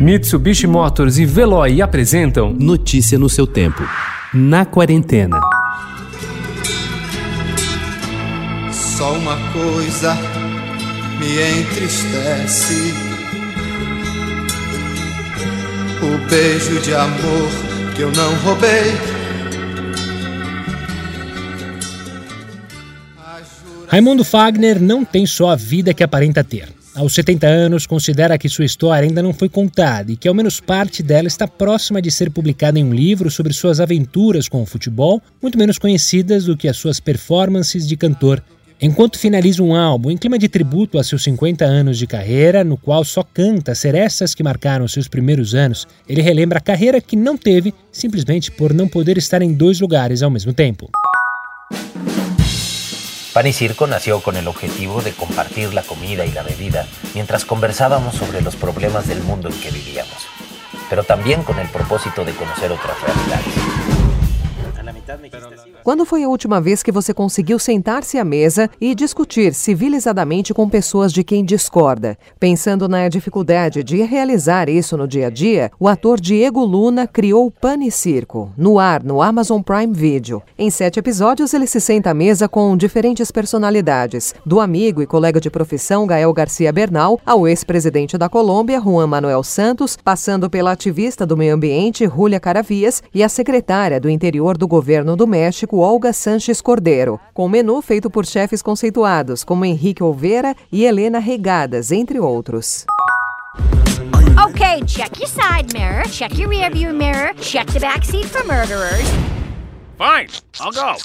Mitsubishi Motors e Veloy apresentam Notícia no seu tempo. Na quarentena. Só uma coisa me entristece. O beijo de amor que eu não roubei. Raimundo Fagner não tem só a vida que aparenta ter. Aos 70 anos, considera que sua história ainda não foi contada e que ao menos parte dela está próxima de ser publicada em um livro sobre suas aventuras com o futebol, muito menos conhecidas do que as suas performances de cantor. Enquanto finaliza um álbum em clima de tributo a seus 50 anos de carreira, no qual só canta serestas que marcaram seus primeiros anos, ele relembra a carreira que não teve simplesmente por não poder estar em dois lugares ao mesmo tempo. Pan y Circo nació con el objetivo de compartir la comida y la bebida mientras conversábamos sobre los problemas del mundo en que vivíamos, pero también con el propósito de conocer otras realidades. Quando foi a última vez que você conseguiu sentar-se à mesa e discutir civilizadamente com pessoas de quem discorda? Pensando na dificuldade de realizar isso no dia a dia, o ator Diego Luna criou Pane Circo, no ar no Amazon Prime Video. Em sete episódios, ele se senta à mesa com diferentes personalidades, do amigo e colega de profissão Gael Garcia Bernal ao ex-presidente da Colômbia, Juan Manuel Santos, passando pela ativista do meio ambiente, Júlia Caravias, e a secretária do interior do governo do México, Olga Sanches Cordeiro, com menu feito por chefes conceituados como Henrique Olveira e Helena Regadas, entre outros. Okay, check your side mirror, check your rearview mirror, check the back seat for murderers. Fine, I'll go.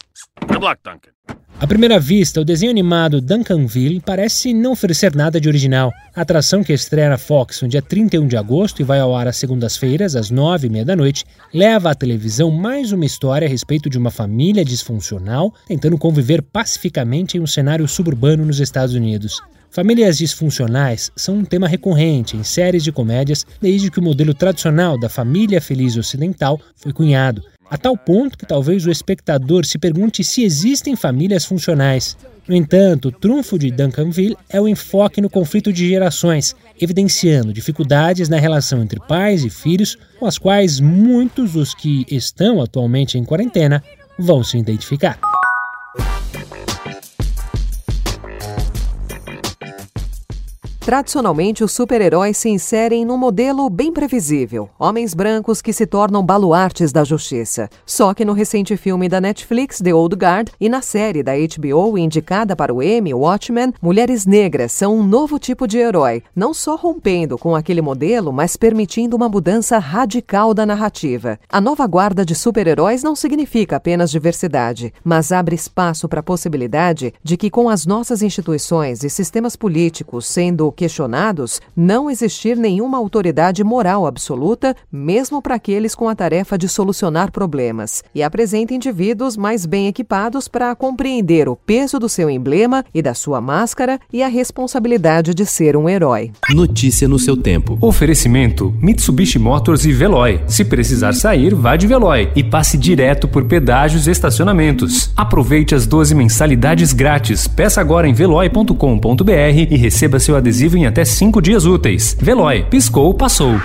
Good luck, Duncan. À primeira vista, o desenho animado Duncanville parece não oferecer nada de original. A atração que estreia na Fox no dia 31 de agosto e vai ao ar às segundas-feiras, às nove e meia da noite, leva à televisão mais uma história a respeito de uma família disfuncional tentando conviver pacificamente em um cenário suburbano nos Estados Unidos. Famílias disfuncionais são um tema recorrente em séries de comédias desde que o modelo tradicional da família feliz ocidental foi cunhado a tal ponto que talvez o espectador se pergunte se existem famílias funcionais. No entanto, o trunfo de Duncanville é o enfoque no conflito de gerações, evidenciando dificuldades na relação entre pais e filhos, com as quais muitos dos que estão atualmente em quarentena vão se identificar. Tradicionalmente, os super-heróis se inserem num modelo bem previsível: homens brancos que se tornam baluartes da justiça. Só que no recente filme da Netflix, The Old Guard, e na série da HBO indicada para o Emmy, Watchmen, mulheres negras são um novo tipo de herói, não só rompendo com aquele modelo, mas permitindo uma mudança radical da narrativa. A nova guarda de super-heróis não significa apenas diversidade, mas abre espaço para a possibilidade de que, com as nossas instituições e sistemas políticos sendo questionados, não existir nenhuma autoridade moral absoluta, mesmo para aqueles com a tarefa de solucionar problemas, e apresenta indivíduos mais bem equipados para compreender o peso do seu emblema e da sua máscara e a responsabilidade de ser um herói. Notícia no seu tempo. Oferecimento: Mitsubishi Motors e Veloy. Se precisar sair, vá de Veloy e passe direto por pedágios e estacionamentos. Aproveite as 12 mensalidades grátis. Peça agora em veloy.com.br e receba seu adesivo em até 5 dias úteis. Veloy, piscou, passou.